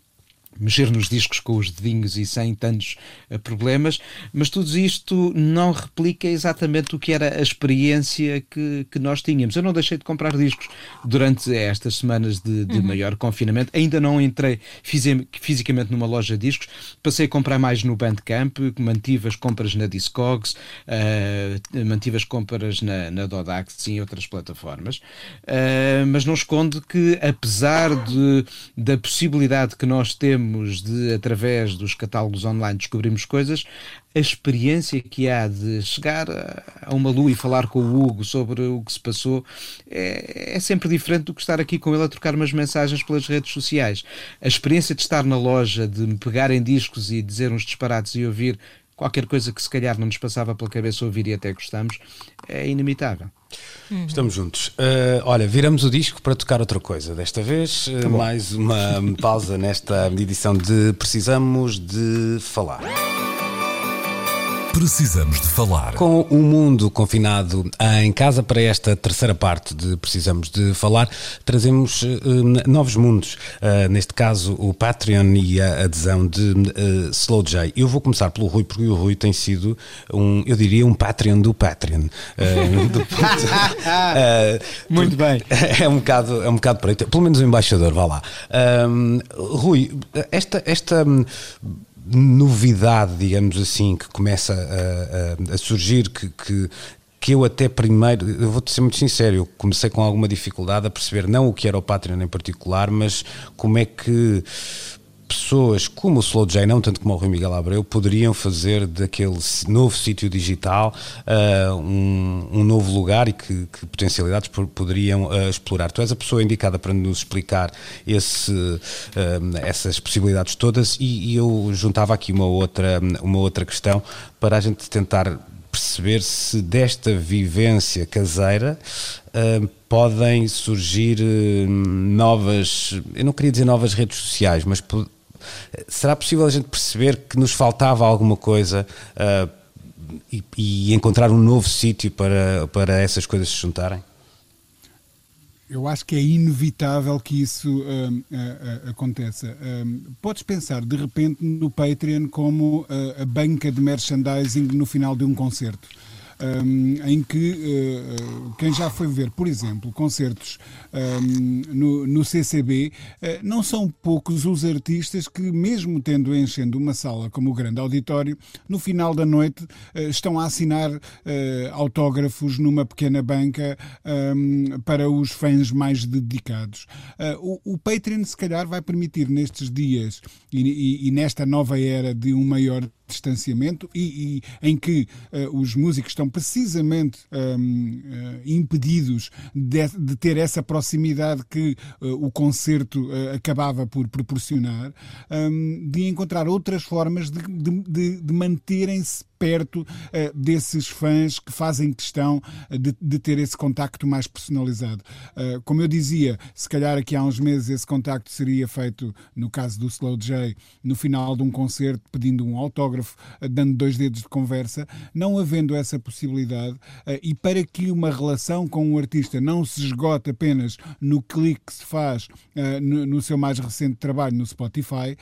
mexer nos discos com os dedinhos e sem tantos uh, problemas, mas tudo isto não replica exatamente o que era a experiência que, que nós tínhamos. Eu não deixei de comprar discos durante estas semanas de, de uhum. maior confinamento, ainda não entrei fisicamente numa loja de discos, passei a comprar mais no Bandcamp, mantive as compras na Discogs, uh, mantive as compras na, na Dodax e em outras plataformas, uh, mas não escondo que apesar de, da possibilidade que nós temos de, através dos catálogos online, descobrirmos coisas, a experiência que há de chegar a uma lua e falar com o Hugo sobre o que se passou é, é, sempre diferente do que estar aqui com ele a trocar umas mensagens pelas redes sociais. A experiência de estar na loja, de me pegar em discos e dizer uns disparates e ouvir qualquer coisa que se calhar não nos passava pela cabeça ouvir e até gostamos, é inimitável. Uhum. Estamos juntos. Uh, olha, viramos o disco para tocar outra coisa. Desta vez, tá mais uma pausa nesta edição de Precisamos de Falar. Precisamos de falar. Com o mundo confinado em casa, para esta terceira parte de Precisamos de Falar, trazemos uh, novos mundos. Uh, neste caso, o Patreon e a adesão de uh, Slow J. Eu vou começar pelo Rui, porque o Rui tem sido um, eu diria, um Patreon do Patreon. Do, Muito bem. É um bocado, é um bocado aí. Pelo menos o embaixador, vá lá. Rui, esta. esta novidade, digamos assim, que começa a, a, a surgir, que, que, que eu até primeiro, eu vou-te ser muito sincero, eu comecei com alguma dificuldade a perceber não o que era o Patreon em particular, mas como é que pessoas como o Slow J, não tanto como o Rui Miguel Abreu, poderiam fazer daquele novo sítio digital uh, um, um, novo lugar e que, que potencialidades poderiam uh, explorar. Tu és a pessoa indicada para nos explicar esse, uh, essas possibilidades todas e, e, eu juntava aqui uma outra, uma outra questão para a gente tentar perceber se desta vivência caseira uh, podem surgir uh, novas, eu não queria dizer novas redes sociais, mas será possível a gente perceber que nos faltava alguma coisa uh, e, e, encontrar um novo sítio para, para essas coisas se juntarem? Eu acho que é inevitável que isso uh, uh, aconteça. Podes pensar, de repente, no Patreon como a banca de merchandising no final de um concerto um, em que uh, quem já foi ver, por exemplo, concertos um, no, no, CCB, uh, eh, não são poucos os artistas que, mesmo tendo enchendo uma sala como o Grande Auditório, no final da noite uh, estão a assinar autógrafos numa pequena banca um, para os fãs mais dedicados. O, o, Patreon, se calhar, vai permitir nestes dias e, e, e nesta nova era de um maior distanciamento e, e em que uh, os músicos estão precisamente um, uh, eh, impedidos de, de, ter essa proximidade que uh, o concerto acabava por proporcionar, um, de encontrar outras formas de, de, de manterem-se perto uh, desses fãs que fazem questão eh, de, de ter esse contacto mais personalizado. Uh, como eu dizia, se calhar aqui há uns meses esse contacto seria feito, no caso do Slow J, no final de um concerto, pedindo um autógrafo, uh, dando dois dedos de conversa, não havendo essa possibilidade, e para que uma relação com um artista não se esgote apenas no clique que se faz no, no, seu mais recente trabalho no Spotify,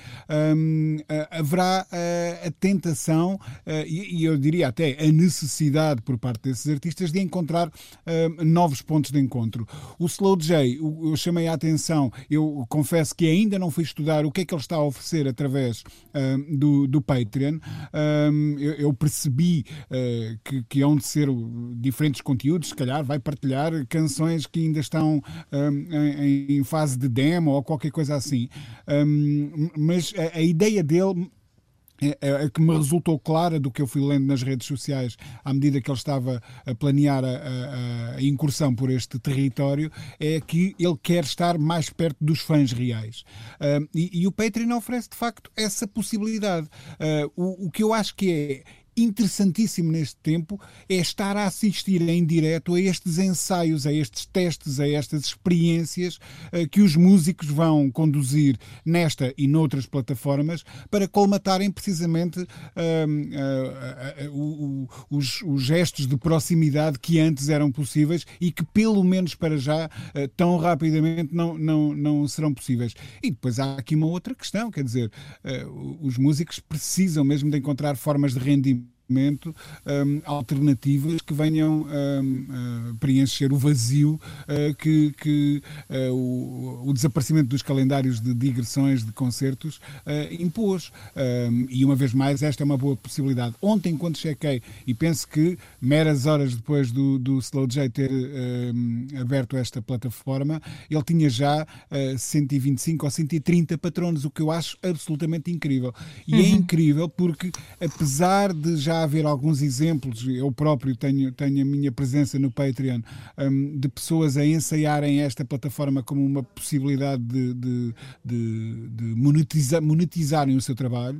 um, haverá a tentação e e eu diria até a necessidade por parte desses artistas de encontrar uh, novos pontos de encontro. O Slow J, eu chamei a atenção, eu confesso que ainda não fui estudar o que é que ele está a oferecer através uh, do, do Patreon. Uh, eu, eu, percebi que, que hão de ser diferentes conteúdos, se calhar vai partilhar canções que ainda estão em, em, fase de demo ou qualquer coisa assim. mas a, a ideia dele é, é, é, que me resultou clara do que eu fui lendo nas redes sociais à medida que ele estava a planear a, a, a, incursão por este território é que ele quer estar mais perto dos fãs reais. Uh, e, e, o Patreon oferece de facto essa possibilidade. Uh, o, o que eu acho que é interessantíssimo neste tempo é estar a assistir em direto a estes ensaios, a estes testes, a estas experiências uh, que os músicos vão conduzir nesta e noutras plataformas para colmatarem precisamente uh, uh, os, os, gestos de proximidade que antes eram possíveis e que, pelo menos para já, eh, tão rapidamente não, não, não serão possíveis. E depois há aqui uma outra questão, quer dizer, eh, os músicos precisam mesmo de encontrar formas de rendimento um, alternativas que venham um, uh, preencher o vazio uh, que, que uh, o, o, desaparecimento dos calendários de digressões de concertos impôs. Um, e uma vez mais, esta é uma boa possibilidade. Ontem, quando chequei, e penso que meras horas depois do, do Slow J ter aberto esta plataforma, ele tinha já 125 ou 130 patronos, o que eu acho absolutamente incrível. E é uhum. é incrível porque, apesar de já haver alguns exemplos, eu próprio tenho, tenho a minha presença no Patreon, um, de pessoas a ensaiarem esta plataforma como uma possibilidade de, de, de, de monetizar, monetizarem o seu trabalho.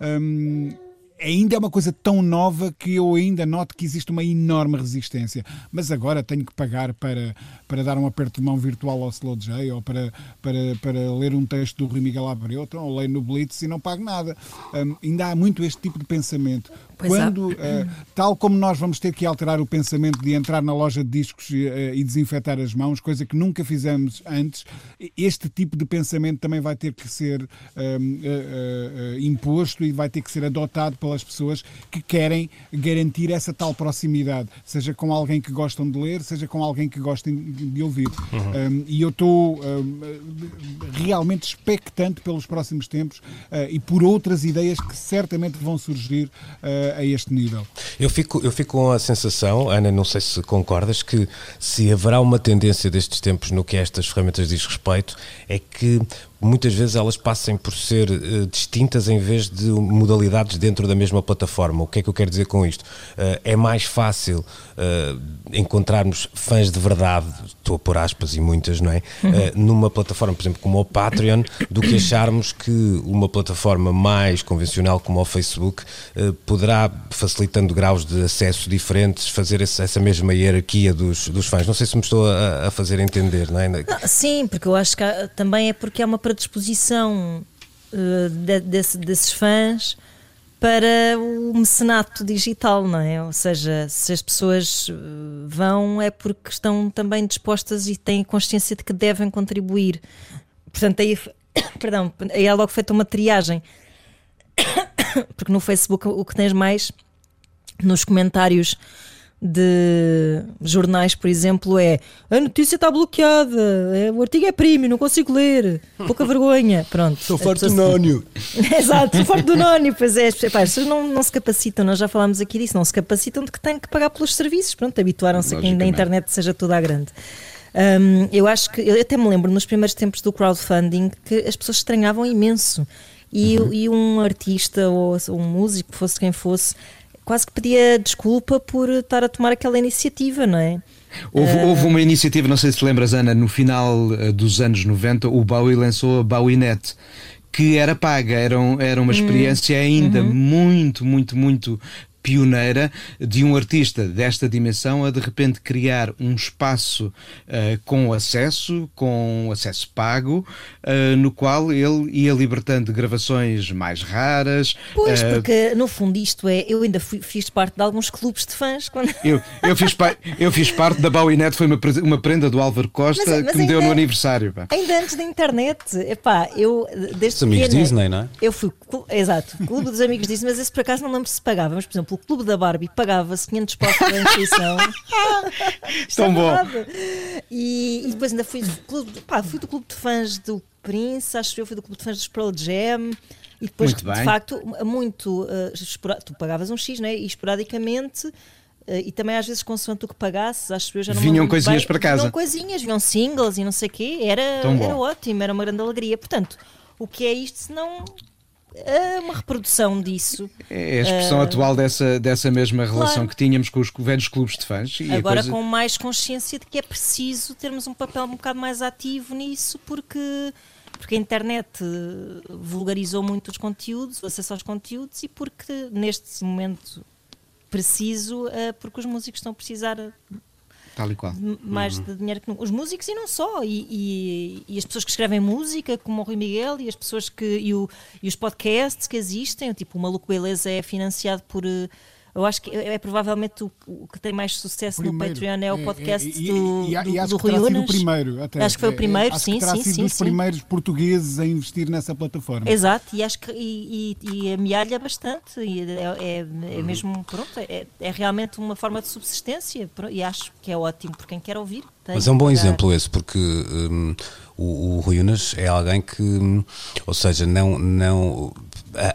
Um, ainda é uma coisa tão nova que eu ainda noto que existe uma enorme resistência. Mas agora tenho que pagar para, para dar um aperto de mão virtual ao Slow J ou para, para, para ler um texto do Rui Miguel Abreu, então, ou leio no Blitz e não pago nada. Um, ainda há muito este tipo de pensamento. Pois Quando, uh, tal como nós vamos ter que alterar o pensamento de entrar na loja de discos e, uh, e desinfetar as mãos, coisa que nunca fizemos antes, este tipo de pensamento também vai ter que ser uh, imposto e vai ter que ser adotado pelas pessoas que querem garantir essa tal proximidade, seja com alguém que gostam de ler, seja com alguém que gostem de ouvir. Uhum. Um, e eu estou um, realmente expectante pelos próximos tempos e por outras ideias que certamente vão surgir a este nível. Eu fico, eu fico com a sensação, Ana, não sei se concordas, que se haverá uma tendência destes tempos no que estas ferramentas diz respeito, é que muitas vezes elas passem por ser uh, distintas em vez de modalidades dentro da mesma plataforma. O que é que eu quero dizer com isto? Uh, é mais fácil uh, encontrarmos fãs de verdade, estou a pôr aspas e muitas, não é? Uhum. numa plataforma, por exemplo, como o Patreon, do que acharmos que uma plataforma mais convencional como o Facebook poderá, facilitando graus de acesso diferentes, fazer esse, essa mesma hierarquia dos, dos fãs. Não sei se me estou a, a fazer entender, não é? Não, sim, porque eu acho que há, também é porque é uma predisposição uh, de, desse, desses fãs para o mecenato digital, não é? Ou seja, se as pessoas eh, vão é porque estão também dispostas e têm consciência de que devem contribuir. Portanto, aí, perdão, aí é logo feita uma triagem. Porque no Facebook o que tens mais nos comentários de jornais, por exemplo, é a notícia está bloqueada, é, o artigo é primo, não consigo ler, pouca vergonha. Pronto. Sou farto do nónio. Exato, sou farto do nónio, pois é. Pá, as pessoas não, não se capacitam, nós já falámos aqui disso, não se capacitam de que têm que pagar pelos serviços. Pronto, habituaram-se a que ainda a internet seja toda a grande. Um, eu acho que, eu até me lembro nos primeiros tempos do crowdfunding que as pessoas estranhavam imenso. E, uhum. e um artista ou um músico, fosse quem fosse, quase que pedia desculpa por estar a tomar aquela iniciativa, não é? Houve, uh... houve, uma iniciativa, não sei se te lembras, Ana, no final eh, dos anos 90, o Bowie lançou a BowieNet, que era paga, era, um, era uma hum. experiência ainda uhum. muito, muito, muito pioneira de um artista desta dimensão a de repente criar um espaço uh, com acesso, com acesso pago, uh, no qual ele ia libertando gravações mais raras. Pois, uh, porque no fundo isto é, eu ainda fui, fiz parte de alguns clubes de fãs. Quando... Eu, eu, fiz, eu fiz parte da Bowienet, foi uma, uma prenda do Álvaro Costa mas, mas que me deu no aniversário. Pá. Ainda antes da internet, epá, eu desde Os amigos pequena, Disney, não é? Eu fui, exato, clube dos amigos Disney, mas esse por acaso não lembro se pagava, mas por exemplo o Clube da Barbie pagava-se 500 paus pela inscrição. Tão é bom. E, e, depois ainda fui do, clube, pá, fui do clube de fãs do Prince, acho que eu fui do clube de fãs do Pearl Jam. E depois, muito de facto, muito. Uh, tu pagavas um X, né? E esporadicamente. Uh, e também às vezes consoante o que pagasses, acho que eu já não Vinham coisinhas bem, para casa. Vinham coisinhas, vinham singles e não sei o quê. Era, era ótimo, era uma grande alegria. Portanto, o que é isto se não é uma reprodução disso. É a expressão uh, atual dessa, dessa mesma relação claro. que tínhamos com os velhos clubes de fãs. Agora coisa... com mais consciência de que é preciso termos um papel um bocado mais ativo nisso, porque, porque a internet vulgarizou muito os conteúdos, o acesso aos conteúdos, e porque neste momento preciso, uh, porque os músicos estão a precisar Tal e qual. Mais uhum. de dinheiro que os músicos e não só. E, e, e, as pessoas que escrevem música, como o Rui Miguel, e as pessoas que. E, o, e os podcasts que existem, tipo o Maluco Beleza é financiado por. Eu acho que é, é provavelmente o, o, que tem mais sucesso primeiro. no Patreon é o é, podcast é, e, do, e, e, do, do Rui Unas. o primeiro, até. Acho que foi o primeiro, é, sim, que terá sim, sido sim, dos sim. primeiros portugueses a investir nessa plataforma. Exato, e acho que e, e, amealha bastante, e é, é, é mesmo, pronto, é, é realmente uma forma de subsistência, e acho que é ótimo por quem quer ouvir. Mas é um bom exemplo esse, porque hum, o, o Rui Unas é alguém que, ou seja, não, não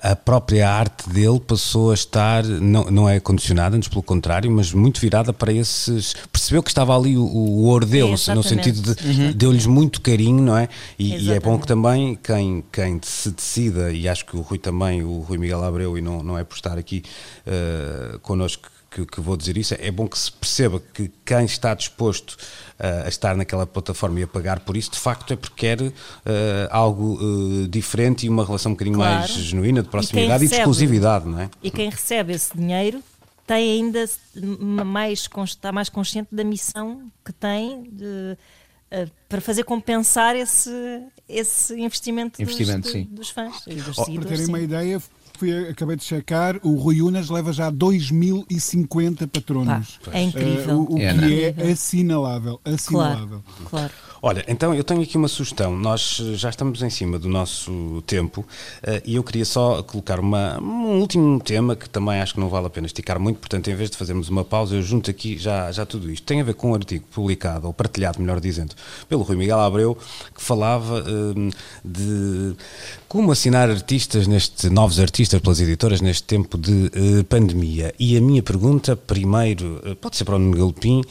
a, própria arte dele passou a estar, não, não é condicionada, antes pelo contrário, mas muito virada para esses. Percebeu que estava ali o, o ouro deles, é, no sentido de uhum. deu-lhes muito carinho, não é? E, e, é bom que também quem, quem se decida, e acho que o Rui também, o Rui Miguel Abreu, e não, não é por estar aqui uh, connosco que, que, vou dizer isso, é bom que se perceba que quem está disposto uh, a estar naquela plataforma e a pagar por isso, de facto é porque quer uh, algo uh, diferente e uma relação um bocadinho claro. mais genuína, de proximidade e, recebe, e, de exclusividade, não é? E quem recebe esse dinheiro tem ainda mais, está mais consciente da missão que tem de, para fazer compensar esse, esse investimento, investimento dos, sim. dos fãs e dos oh. Para terem sim. uma ideia, fui, acabei de checar, o Rui Unas leva já 2050 patronos. Pá, é incrível. Uh, o, o é, que é assinalável. assinalável. Claro, claro. Olha, então eu tenho aqui uma sugestão. Nós já estamos em cima do nosso tempo uh, e eu queria só colocar uma, um último tema que também acho que não vale a pena esticar muito, portanto, em vez de fazermos uma pausa, eu junto aqui já, já tudo isto. Tem a ver com um artigo publicado, ou partilhado, melhor dizendo, pelo Rui Miguel Abreu, que falava uh, de como assinar artistas neste, novos artistas pelas editoras neste tempo de uh, pandemia. E a minha pergunta, primeiro, pode ser para o Nuno Galpim,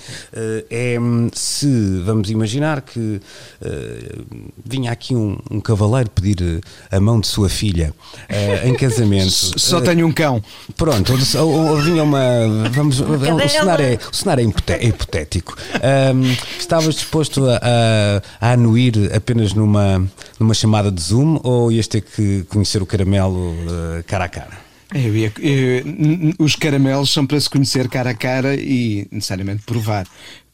é hum, se vamos imaginar que uh, vinha aqui um, um, cavaleiro pedir eh, a mão de sua filha uh, em casamento. Só tenho um cão. Pronto, ou, ou, ou vinha uma. Vamos, o, cenário é, o cenário é, é hipotético. Um, estavas disposto a, a, a, anuir apenas numa, numa chamada de Zoom ou ias ter que conhecer o caramelo uh, cara a cara? Eu ia, eu, os caramelos são para se conhecer cara a cara e necessariamente provar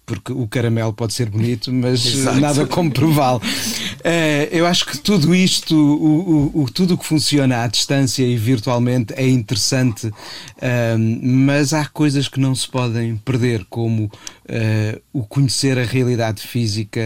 porque o caramelo pode ser bonito, mas nada como prová-lo. Uh, eu acho que tudo isto, o, o, o, tudo o que funciona à distância e virtualmente é interessante, uh, mas há coisas que não se podem perder, como uh, o conhecer a realidade física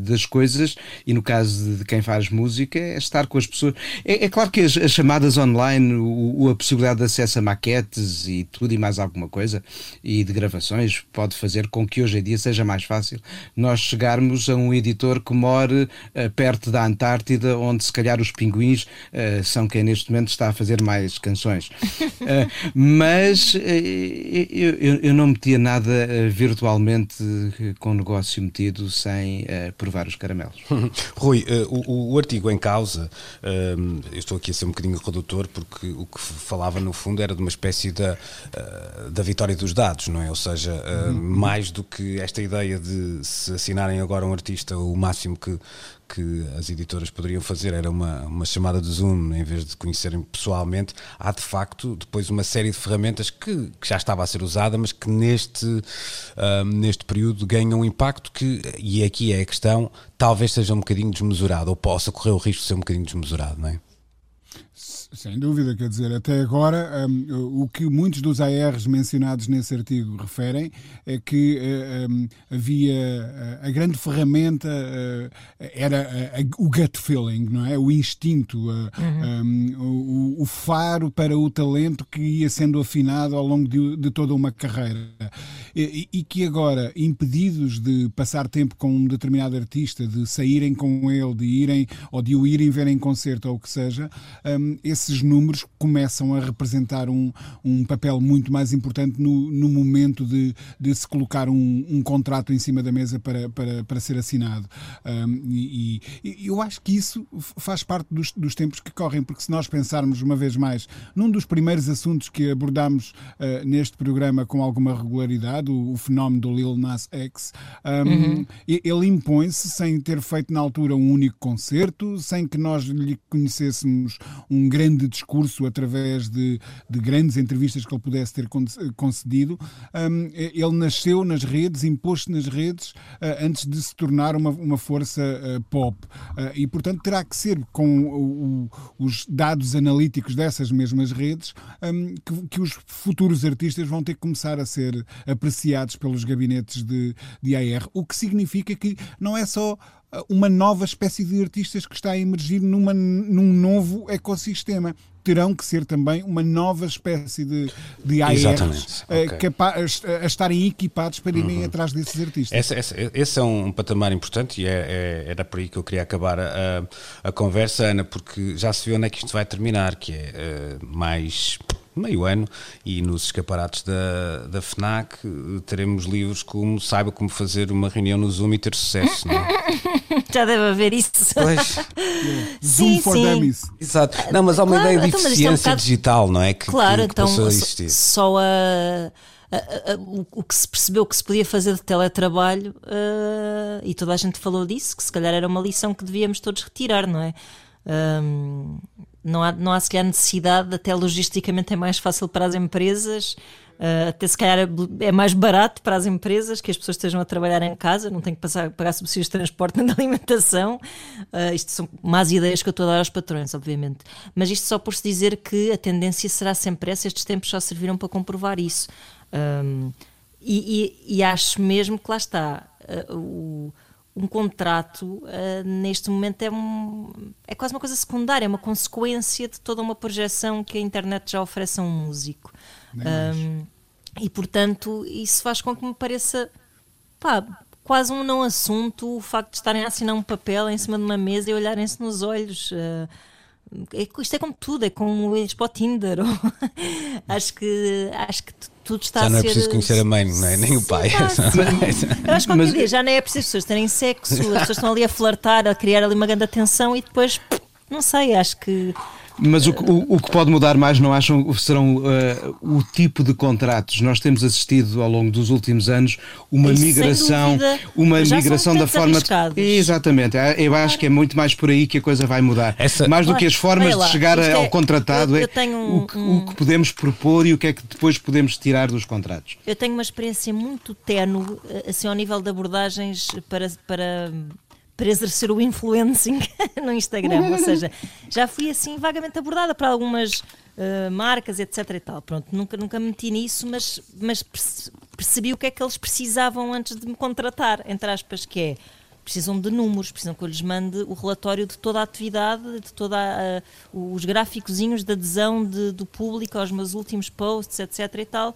das coisas, e no caso de quem faz música, é estar com as pessoas. É, é claro que as, as, chamadas online, o, a possibilidade de acesso a maquetes e tudo e mais alguma coisa, e de gravações, pode fazer com que hoje em dia seja mais fácil nós chegarmos a um editor que more uh, perto da Antártida, onde se calhar os pinguins uh, são quem neste momento está a fazer mais canções. Uh, mas eu, eu, eu, não metia nada virtualmente com negócio metido sem provar os caramelos. Rui, o, o, artigo em causa, eu estou aqui a ser um bocadinho redutor, porque o que falava no fundo era de uma espécie da, da vitória dos dados, não é? Ou seja, uhum. mais do que esta ideia de se assinarem agora um artista, o máximo que, que as editoras poderiam fazer era uma, uma chamada de Zoom em vez de conhecerem pessoalmente. Há de facto depois uma série de ferramentas que, que já estava a ser usada, mas que neste, uh, neste período ganham um impacto que, e aqui é a questão, talvez seja um bocadinho desmesurado, ou possa correr o risco de ser um bocadinho desmesurado, não é? Sem dúvida, quer dizer, até agora um, o que muitos dos ARs mencionados nesse artigo referem é que um, havia a, a grande ferramenta uh, era a, o gut feeling, não é? O instinto, uh, uhum. um, o, o, faro para o talento que ia sendo afinado ao longo de, de toda uma carreira. E, e, que agora, impedidos de passar tempo com um determinado artista, de saírem com ele, de irem ou de o irem ver em concerto ou o que seja, esse esses números começam a representar um, um papel muito mais importante no, no momento de, de se colocar um, um contrato em cima da mesa para, para, para ser assinado. Um, e, e, eu acho que isso faz parte dos, dos tempos que correm, porque se nós pensarmos uma vez mais num dos primeiros assuntos que abordámos uh, neste programa com alguma regularidade, o, o fenómeno do Lil Nas X, uhum. ele impõe-se sem ter feito na altura um único concerto, sem que nós lhe conhecêssemos um grande grande discurso através de, de grandes entrevistas que ele pudesse ter concedido. Um, ele nasceu nas redes, impôs-se nas redes uh, antes de se tornar uma, uma força uh, pop. Uh, e, portanto, terá que ser com o, o, os dados analíticos dessas mesmas redes um, que, que, os futuros artistas vão ter que começar a ser apreciados pelos gabinetes de, de AR. O que significa que não é só uma nova espécie de artistas que está a emergir numa, num novo ecossistema. Terão que ser também uma nova espécie de, de ARs uh, okay. capaz, a estarem equipados para irem uhum. atrás desses artistas. Esse, esse, esse, é um patamar importante e é, é, era por aí que eu queria acabar a, a, conversa, Ana, porque já se viu onde é que isto vai terminar, que é uh, mais meio ano e nos escaparates da, da FNAC eh, teremos livros como Saiba como fazer uma reunião no Zoom e ter sucesso, não é? Já deve haver isso. Pois. Zoom for sim. Dummies. Exato. Não, mas há uma claro, ideia de então, é eficiência é um bocado... digital, não é? Que, claro, que, que então só a o que se percebeu que se podia fazer de teletrabalho, uh, e toda a gente falou disso, que se calhar era uma lição que devíamos todos retirar, não é? Um, não há, não há se calhar necessidade, até logisticamente é mais fácil para as empresas, uh, até se calhar é mais barato para as empresas que as pessoas estejam a trabalhar em casa, não têm que passar, pagar subsídios de transporte nem de alimentação. Uh, isto são más ideias que eu estou a dar aos patrões, obviamente. Mas isto só por se dizer que a tendência será sempre essa, estes tempos só serviram para comprovar isso. Um, e, e, e, acho mesmo que lá está. Uh, o, um contrato uh, neste momento é, um, é quase uma coisa secundária, é uma consequência de toda uma projeção que a internet já oferece a um músico. Um, e portanto, isso faz com que me pareça pá, quase um não assunto o facto de estarem a assinar um papel em cima de uma mesa e olharem-se nos olhos. Uh, é, isto é como tudo, é como ir para o Tinder. acho que acho que tudo está já não é preciso conhecer a mãe, não é? nem o pai. eu acho que qualquer dia já não é preciso pessoas terem sexo, as pessoas estão ali a flertar, a criar ali uma grande atenção e depois, não sei, acho que Mas o, que- o, o que pode mudar mais, não acham, serão uh, o tipo de contratos. Nós temos assistido ao longo dos últimos anos uma Isso, migração, dúvida. uma migração da forma. arriscados. Exatamente. Ah, Eu acho que é muito mais por aí que a coisa vai mudar. Essa- Mais do que as formas lá, de chegar é- ao contratado, eu- é eu tenho um- o, que, o que podemos propor e o que é que depois podemos tirar dos contratos. Eu tenho uma experiência muito ténue, eh, assim, ao nível de abordagens para, para, para exercer o influencing no Instagram. Ou seja, já fui assim vagamente abordada para algumas eh, marcas, etc. e tal. Pronto, nunca, nunca me meti nisso, mas, mas perce- percebi o que é que eles precisavam antes de me contratar, entre aspas, que é. Precisam de números, precisam que eu lhes mande o relatório de toda a atividade, de toda a- os gráficozinhos de adesão de- do público aos meus últimos posts, etc. e tal,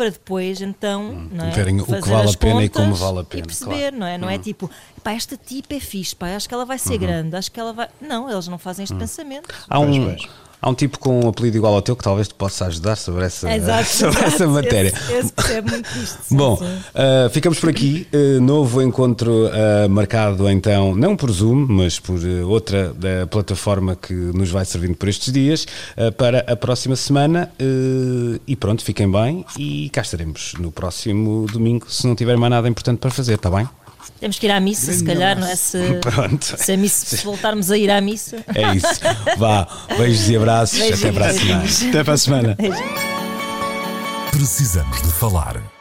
para depois então não é? verem o que vale a pena e como vale a pena, E perceber, claro. não é? Não é tipo, pá, esta tipa é fixe, pá, acho que ela vai ser Uhum. grande, acho que ela vai. Não, eles não fazem este pensamento. Há um, Pois, pois. Há um tipo com um apelido igual ao teu que talvez te possa ajudar sobre essa, Exato, sobre exato. essa matéria. Esse, esse percebe muito disto. sim, Bom, uh, ficamos por aqui. Uh, novo encontro uh, marcado então, não por Zoom, mas por outra plataforma que nos vai servindo por estes dias para a próxima semana. E pronto, fiquem bem e cá estaremos no próximo domingo, se não tiver mais nada importante para fazer, está bem? Temos que ir à missa, se Grande calhar, não é? abraço. Se, Pronto. se, a missa, se voltarmos a ir à missa. É isso. Vá, beijos e abraços. Beijinhos, Até para a semana. Até para a semana. Precisamos de falar.